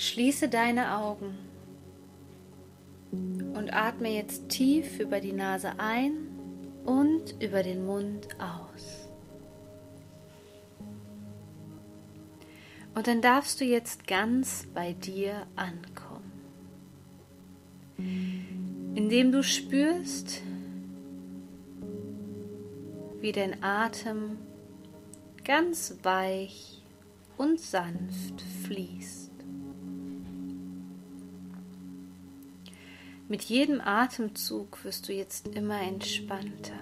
Schließe deine Augen und atme jetzt tief über die Nase ein und über den Mund aus. Und dann darfst du jetzt ganz bei dir ankommen, indem du spürst, wie dein Atem ganz weich und sanft fließt. Mit jedem Atemzug wirst du jetzt immer entspannter.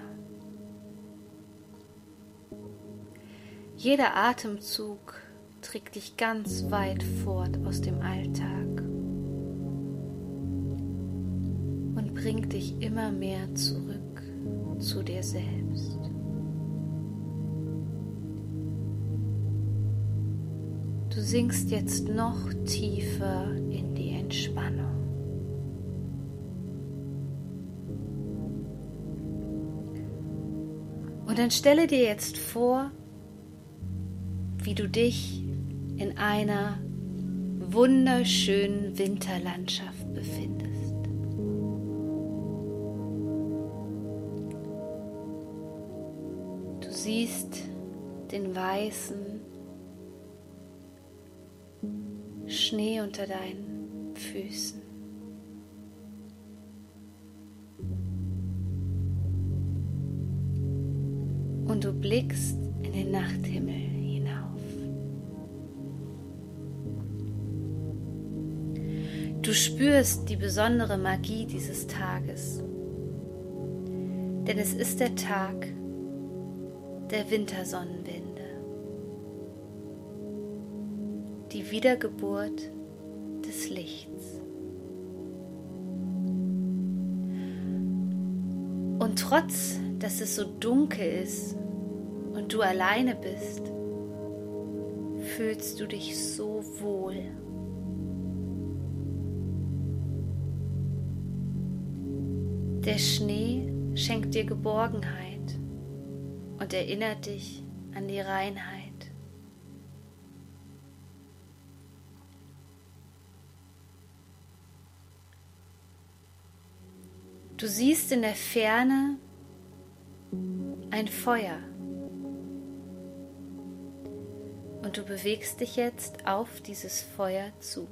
Jeder Atemzug trägt dich ganz weit fort aus dem Alltag und bringt dich immer mehr zurück zu dir selbst. Du sinkst jetzt noch tiefer in die Entspannung. Und dann stelle dir jetzt vor, wie du dich in einer wunderschönen Winterlandschaft befindest. Du siehst den weißen Schnee unter deinen Füßen. Und du blickst in den Nachthimmel hinauf. Du spürst die besondere Magie dieses Tages, denn es ist der Tag der Wintersonnenwende, die Wiedergeburt des Lichts. Und trotz, dass es so dunkel ist und du alleine bist, fühlst du dich so wohl. Der Schnee schenkt dir Geborgenheit und erinnert dich an die Reinheit. Du siehst in der Ferne ein Feuer. und du bewegst dich jetzt auf dieses Feuer zu.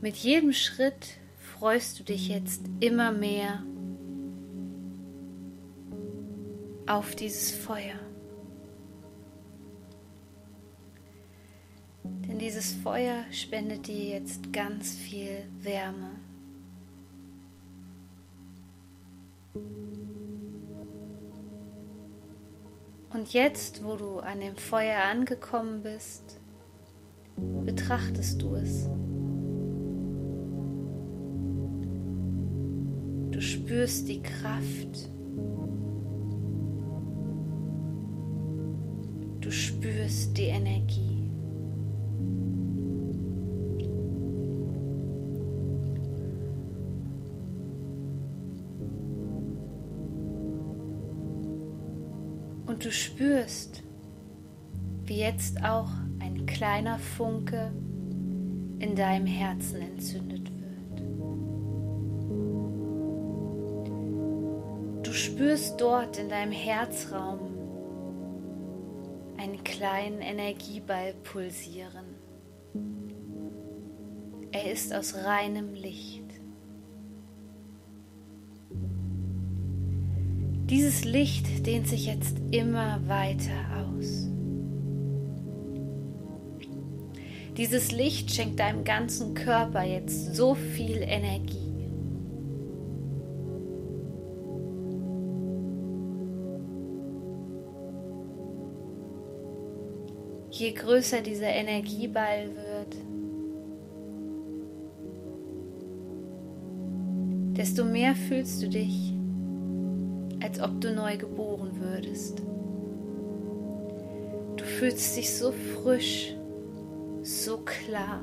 Mit jedem Schritt freust du dich jetzt immer mehr auf dieses Feuer. Denn dieses Feuer spendet dir jetzt ganz viel Wärme. Und jetzt, wo du an dem Feuer angekommen bist, betrachtest du es. Du spürst die Kraft. Du spürst die Energie. Und du spürst, wie jetzt auch ein kleiner Funke in deinem Herzen entzündet wird. Du spürst dort in deinem Herzraum einen kleinen Energieball pulsieren. Er ist aus reinem Licht. Dieses Licht dehnt sich jetzt immer weiter aus. Dieses Licht schenkt deinem ganzen Körper jetzt so viel Energie. Je größer dieser Energieball wird, desto mehr fühlst du dich als ob du neu geboren würdest. Du fühlst dich so frisch, so klar.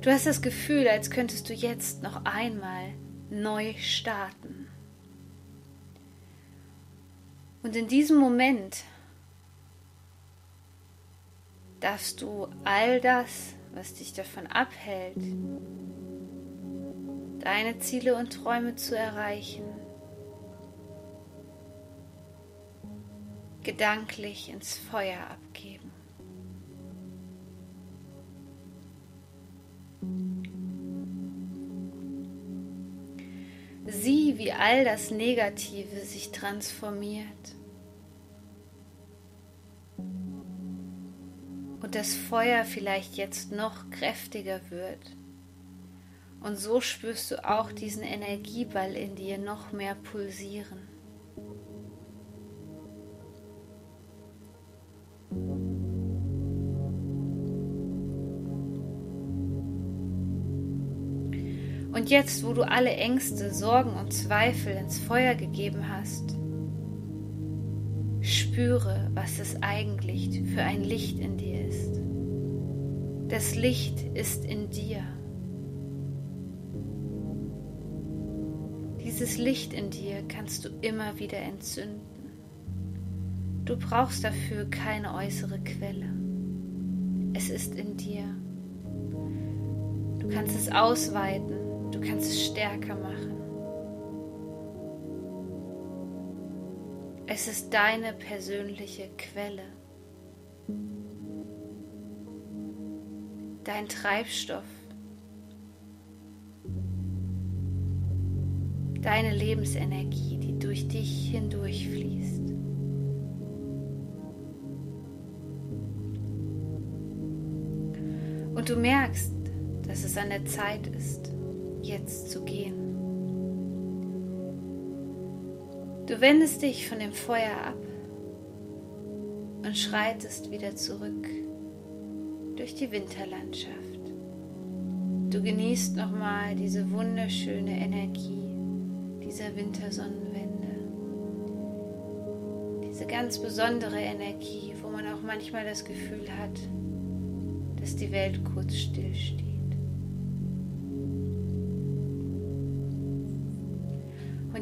Du hast das Gefühl, als könntest du jetzt noch einmal neu starten. Und in diesem Moment darfst du all das, was dich davon abhält, deine Ziele und Träume zu erreichen, gedanklich ins Feuer abgeben. Sieh, wie all das Negative sich transformiert. Das Feuer vielleicht jetzt noch kräftiger wird. Und so spürst du auch diesen Energieball in dir noch mehr pulsieren. Und jetzt, wo du alle Ängste, Sorgen und Zweifel ins Feuer gegeben hast, spüre, was es eigentlich für ein Licht in dir ist. Das Licht ist in dir. Dieses Licht in dir kannst du immer wieder entzünden. Du brauchst dafür keine äußere Quelle. Es ist in dir. Du kannst es ausweiten Du kannst es stärker machen. Es ist deine persönliche Quelle. Dein Treibstoff. Deine Lebensenergie, die durch dich hindurchfließt. Und du merkst, dass es an der Zeit ist, jetzt zu gehen. Du wendest dich von dem Feuer ab und schreitest wieder zurück durch die Winterlandschaft. Du genießt nochmal diese wunderschöne Energie dieser Wintersonnenwende. Diese ganz besondere Energie, wo man auch manchmal das Gefühl hat, dass die Welt kurz stillsteht.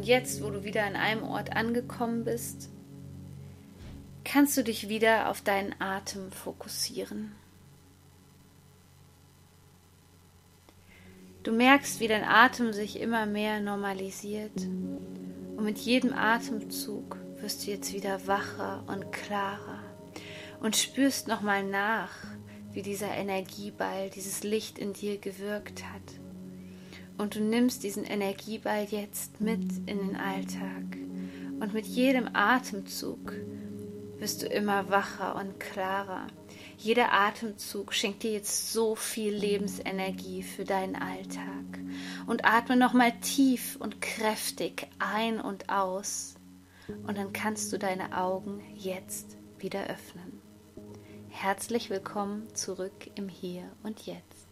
Jetzt, wo du wieder an einem Ort angekommen bist, kannst du dich wieder auf deinen Atem fokussieren. Du merkst, wie dein Atem sich immer mehr normalisiert und mit jedem Atemzug wirst du jetzt wieder wacher und klarer und spürst nochmal nach, wie dieser Energieball, dieses Licht in dir gewirkt hat. Und du nimmst diesen Energieball jetzt mit in den Alltag. Und mit jedem Atemzug wirst du immer wacher und klarer. Jeder Atemzug schenkt dir jetzt so viel Lebensenergie für deinen Alltag. Und atme nochmal tief und kräftig ein und aus. Und dann kannst du deine Augen jetzt wieder öffnen. Herzlich willkommen zurück im Hier und Jetzt.